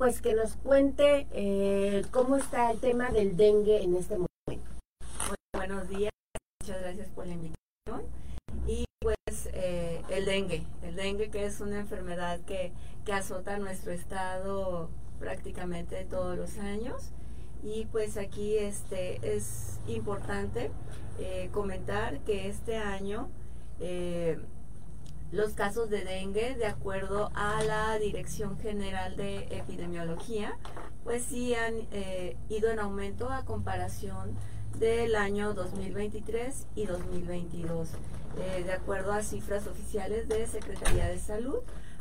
pues que nos cuente eh, cómo está el tema del dengue en este momento. buenos días, muchas gracias por la invitación. Y pues eh, el dengue, el dengue que es una enfermedad que, que azota nuestro estado prácticamente todos los años y pues aquí este es importante eh, comentar que este año los casos de dengue, de acuerdo a la Dirección General de Epidemiología, pues sí han eh, ido en aumento a comparación del año 2023 y 2022. de acuerdo a cifras oficiales de Secretaría de Salud,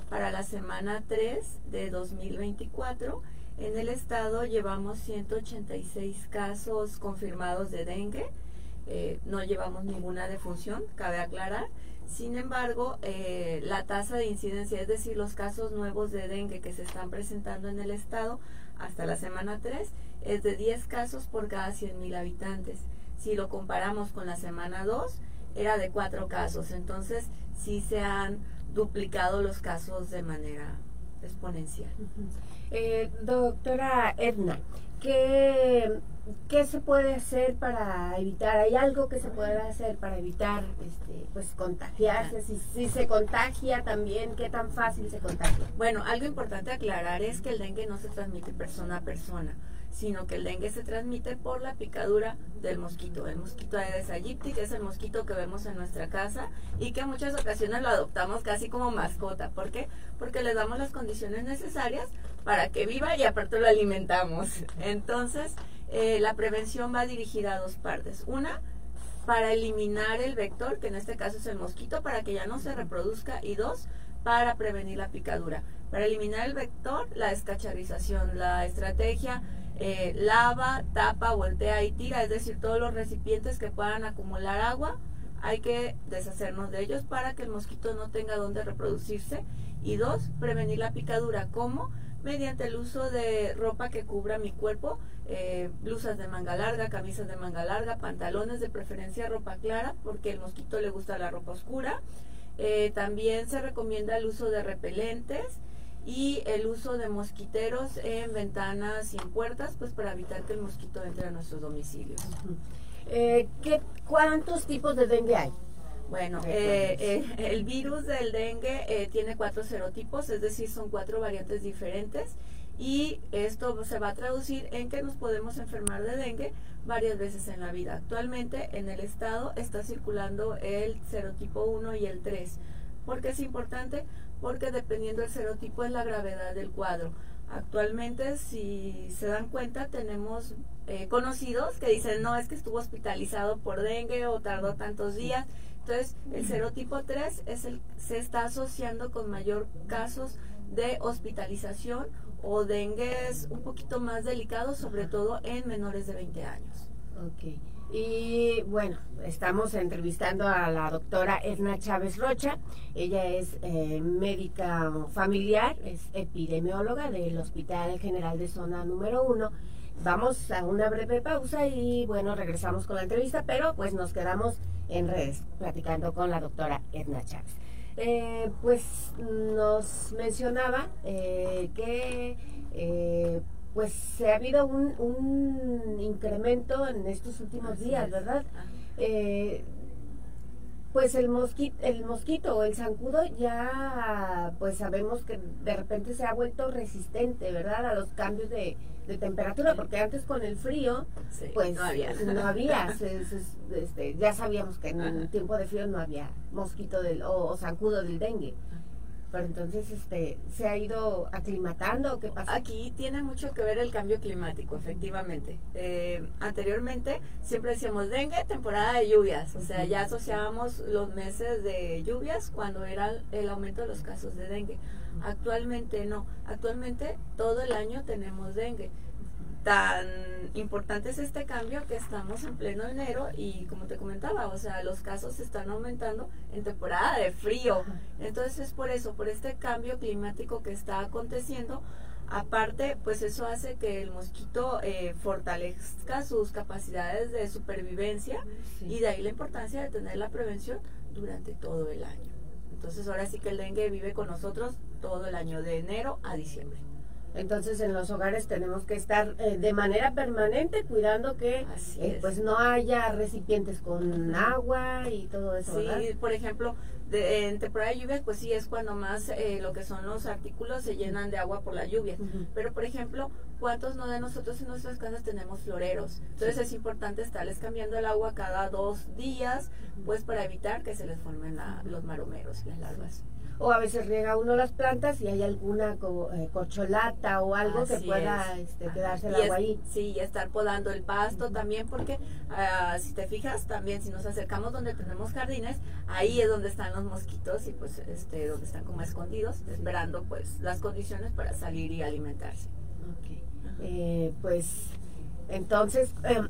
para la semana 3 de 2024, en el estado llevamos 186 casos confirmados de dengue, eh, no llevamos ninguna defunción, cabe aclarar. Sin embargo, eh, la tasa de incidencia, es decir, los casos nuevos de dengue que se están presentando en el estado hasta la semana 3, es de 10 casos por cada 100.000 habitantes. Si lo comparamos con la semana 2, era de 4 casos. Entonces, sí se han duplicado los casos de manera exponencial. Eh, doctora Edna, ¿qué, ¿qué se puede hacer para evitar? ¿Hay algo que se puede hacer para evitar este, pues contagiarse? Si, si se contagia también, ¿qué tan fácil se contagia? Bueno, algo importante aclarar es que el dengue no se transmite persona a persona sino que el dengue se transmite por la picadura del mosquito. El mosquito Aedes aegypti, que es el mosquito que vemos en nuestra casa y que en muchas ocasiones lo adoptamos casi como mascota. ¿Por qué? Porque le damos las condiciones necesarias para que viva y aparte lo alimentamos. Entonces, eh, la prevención va dirigida a dos partes. Una, para eliminar el vector, que en este caso es el mosquito, para que ya no se reproduzca. Y dos, para prevenir la picadura. Para eliminar el vector, la escacharización, la estrategia eh, lava, tapa, voltea y tira, es decir, todos los recipientes que puedan acumular agua, hay que deshacernos de ellos para que el mosquito no tenga donde reproducirse. Y dos, prevenir la picadura. ¿Cómo? Mediante el uso de ropa que cubra mi cuerpo, eh, blusas de manga larga, camisas de manga larga, pantalones de preferencia ropa clara, porque el mosquito le gusta la ropa oscura. Eh, también se recomienda el uso de repelentes y el uso de mosquiteros en ventanas sin puertas, pues para evitar que el mosquito entre a nuestros domicilios. Eh, ¿qué, ¿Cuántos tipos de dengue hay? Bueno, eh, eh, el virus del dengue tiene cuatro serotipos, es decir, son cuatro variantes diferentes y esto se va a traducir en que nos podemos enfermar de dengue varias veces en la vida. Actualmente en el estado está circulando el serotipo 1 y el 3. ¿Por qué es importante? porque dependiendo del serotipo es la gravedad del cuadro. Actualmente, si se dan cuenta, tenemos eh, conocidos que dicen, no, es que estuvo hospitalizado por dengue o tardó tantos días. Entonces, el serotipo 3 es el, se está asociando con mayor casos de hospitalización o dengue es un poquito más delicado, sobre todo en menores de 20 años. Okay. Y bueno, estamos entrevistando a la doctora Edna Chávez Rocha. Ella es eh, médica familiar, es epidemióloga del Hospital General de Zona número 1. Vamos a una breve pausa y bueno, regresamos con la entrevista, pero pues nos quedamos en redes platicando con la doctora Edna Chávez. Eh, pues nos mencionaba eh, que pues se ha habido un, un incremento en estos últimos días, ¿verdad? Pues el mosquito, el mosquito o el zancudo ya pues sabemos que de repente se ha vuelto resistente, ¿verdad? A los cambios de, temperatura, porque antes con el frío, pues no había, no había este, ya sabíamos que en tiempo de frío no había mosquito del, o zancudo del dengue. Pero entonces, este, ¿se ha ido aclimatando o qué pasa? Aquí tiene mucho que ver el cambio climático, efectivamente. Eh, anteriormente siempre decíamos dengue, temporada de lluvias, o sea, ya asociábamos los meses de lluvias cuando era el aumento de los casos de dengue. Actualmente no, actualmente todo el año tenemos dengue tan importante es este cambio que estamos en pleno enero y como te comentaba, o sea, los casos están aumentando en temporada de frío. Entonces es por eso, por este cambio climático que está aconteciendo. Aparte, pues eso hace que el mosquito eh, fortalezca sus capacidades de supervivencia y de ahí la importancia de tener la prevención durante todo el año. Entonces ahora sí que el dengue vive con nosotros todo el año, de enero a diciembre. Entonces en los hogares tenemos que estar eh, de manera permanente cuidando que eh, pues no haya recipientes con agua y todo eso. Sí, por ejemplo, de, en temporada de lluvias, pues sí es cuando más eh, lo que son los artículos se llenan de agua por la lluvia. Pero por ejemplo, ¿cuántos no de nosotros en nuestras casas tenemos floreros? Entonces es importante estarles cambiando el agua cada dos días, pues para evitar que se les formen los maromeros y las larvas o a veces riega uno las plantas y hay alguna eh, cocholata o algo que pueda este, quedarse el agua ahí. Sí, y estar podando el pasto también, porque ah, si te fijas, también si nos acercamos donde tenemos jardines, ahí es donde están los mosquitos y pues este donde están como escondidos, esperando pues las condiciones para salir y alimentarse. Eh, pues entonces, em,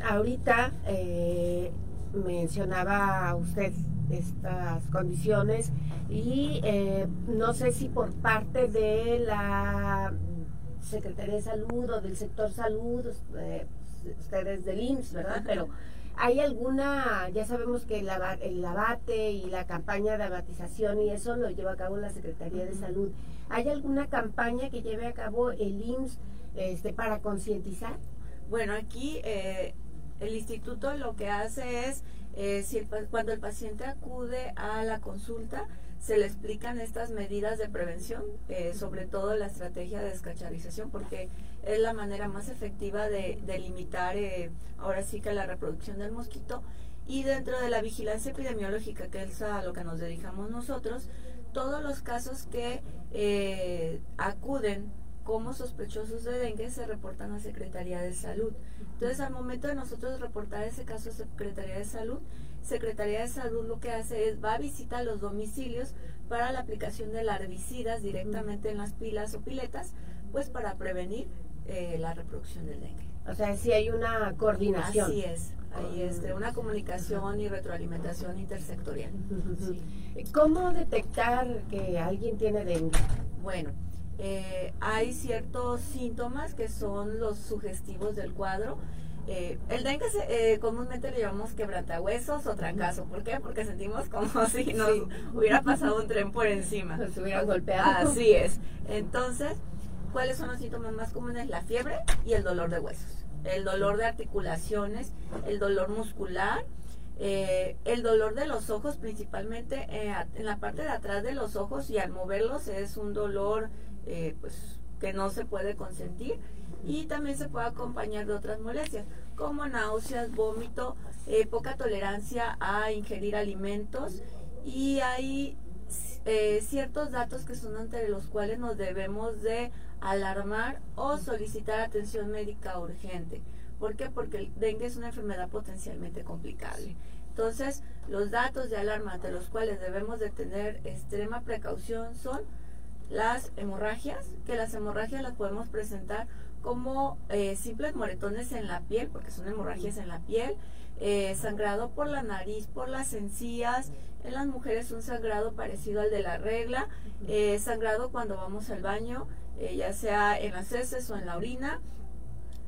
ahorita eh, mencionaba usted estas condiciones y eh, no sé si por parte de la Secretaría de Salud o del sector salud, eh, ustedes del IMSS, ¿verdad? Pero ¿hay alguna, ya sabemos que el, el abate y la campaña de abatización y eso lo lleva a cabo la Secretaría de Salud, ¿hay alguna campaña que lleve a cabo el IMSS este, para concientizar? Bueno, aquí eh, el instituto lo que hace es eh, si cuando el paciente acude a la consulta, se le explican estas medidas de prevención, eh, sobre todo la estrategia de descacharización, porque es la manera más efectiva de, limitar eh, ahora sí que la reproducción del mosquito. Y dentro de la vigilancia epidemiológica, que es a lo que nos dedicamos nosotros, todos los casos que acuden como sospechosos de dengue se reportan a Secretaría de Salud. Entonces, al momento de nosotros reportar ese caso a Secretaría de Salud, Secretaría de Salud lo que hace es va a visitar los domicilios para la aplicación de herbicidas directamente en las pilas o piletas, pues para prevenir eh, la reproducción del dengue. O sea, si hay una coordinación. Así es, ahí es de una comunicación y retroalimentación intersectorial. ¿Cómo detectar que alguien tiene dengue? Bueno, eh, hay ciertos síntomas que son los sugestivos del cuadro. Eh, el dengue eh, comúnmente le llamamos quebrantahuesos o trancazo. ¿Por qué? Porque sentimos como si nos hubiera pasado un tren por encima. Nos hubiera golpeado. Así es. Entonces, ¿cuáles son los síntomas más comunes? La fiebre y el dolor de huesos. El dolor de articulaciones, el dolor muscular, el dolor de los ojos, principalmente en la parte de atrás de los ojos y al moverlos es un dolor eh, pues que no se puede consentir y también se puede acompañar de otras molestias como náuseas, vómito, eh, poca tolerancia a ingerir alimentos y hay eh, ciertos datos que son entre los cuales nos debemos de alarmar o solicitar atención médica urgente. ¿Por qué? Porque el dengue es una enfermedad potencialmente complicable. Entonces, los datos de alarma ante los cuales debemos de tener extrema precaución son las hemorragias, que las hemorragias las podemos presentar como eh, simples moretones en la piel, porque son hemorragias en la piel, eh, sangrado por la nariz, por las encías, en las mujeres un sangrado parecido al de la regla, eh, sangrado cuando vamos al baño, ya sea en las heces o en la orina,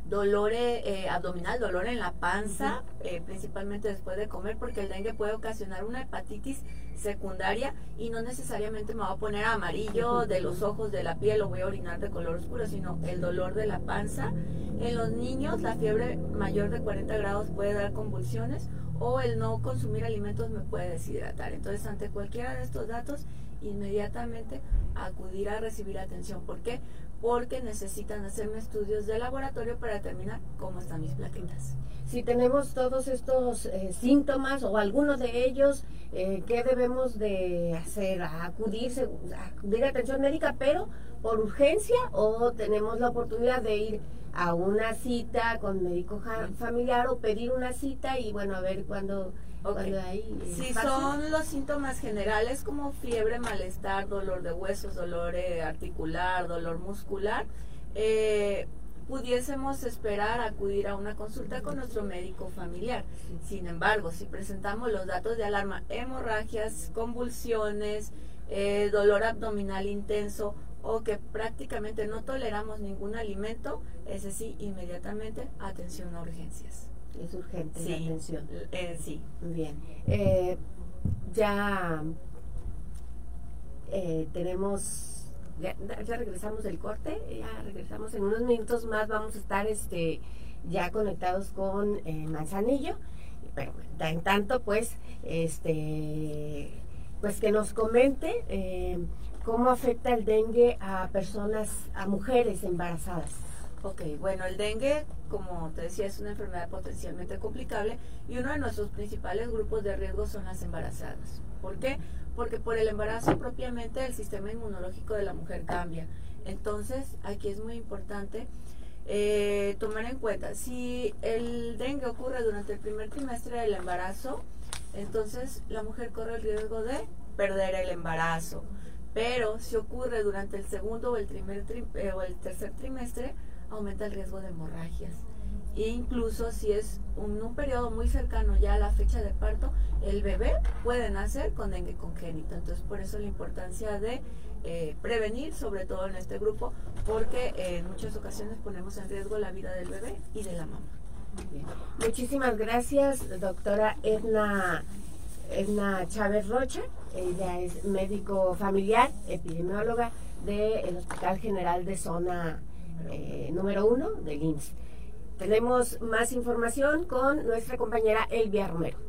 dolor eh, abdominal, dolor en la panza, eh, principalmente después de comer, porque el dengue puede ocasionar una hepatitis secundaria y no necesariamente me va a poner amarillo de los ojos, de la piel o voy a orinar de color oscuro, sino el dolor de la panza. En los niños la fiebre mayor de 40 grados puede dar convulsiones o el no consumir alimentos me puede deshidratar. Entonces, ante cualquiera de estos datos, inmediatamente acudir a recibir atención. ¿Por qué? porque necesitan hacerme estudios de laboratorio para determinar cómo están mis plaquetas. Si tenemos todos estos eh, síntomas o algunos de ellos, eh, ¿qué debemos de hacer? Acudir, acudir a atención médica, pero por urgencia o tenemos la oportunidad de ir a una cita con médico familiar o pedir una cita y bueno, a ver cuándo si son los síntomas generales como fiebre, malestar, dolor de huesos, dolor eh, articular, dolor muscular, eh, pudiésemos esperar acudir a una consulta con nuestro médico familiar. Sin embargo, si presentamos los datos de alarma, hemorragias, convulsiones, eh, dolor abdominal intenso o que prácticamente no toleramos ningún alimento, ese sí, inmediatamente atención a urgencias es urgente la atención. Eh, sí. Bien. Eh, ya eh, tenemos ya, regresamos del corte, ya regresamos en unos minutos más, vamos a estar este ya conectados con eh, Manzanillo, pero en tanto pues este pues que nos comente cómo afecta el dengue a personas, a mujeres embarazadas. Ok, bueno, el dengue, como te decía, es una enfermedad potencialmente complicable y uno de nuestros principales grupos de riesgo son las embarazadas. ¿Por qué? Porque por el embarazo propiamente el sistema inmunológico de la mujer cambia. Entonces, aquí es muy importante eh, tomar en cuenta, si el dengue ocurre durante el primer trimestre del embarazo, entonces la mujer corre el riesgo de perder el embarazo. Pero si ocurre durante el segundo o el, primer eh, o el tercer trimestre, aumenta el riesgo de hemorragias. E incluso si es un, un, periodo muy cercano ya a la fecha de parto, el bebé puede nacer con dengue congénito. Entonces, por eso la importancia de eh, prevenir, sobre todo en este grupo, porque en muchas ocasiones ponemos en riesgo la vida del bebé y de la mamá. Muchísimas gracias, doctora Edna, Edna Chávez Rocha. Ella es médico familiar, epidemióloga del Hospital General de Zona eh, número uno del IMSS. Tenemos más información con nuestra compañera Elvia Romero.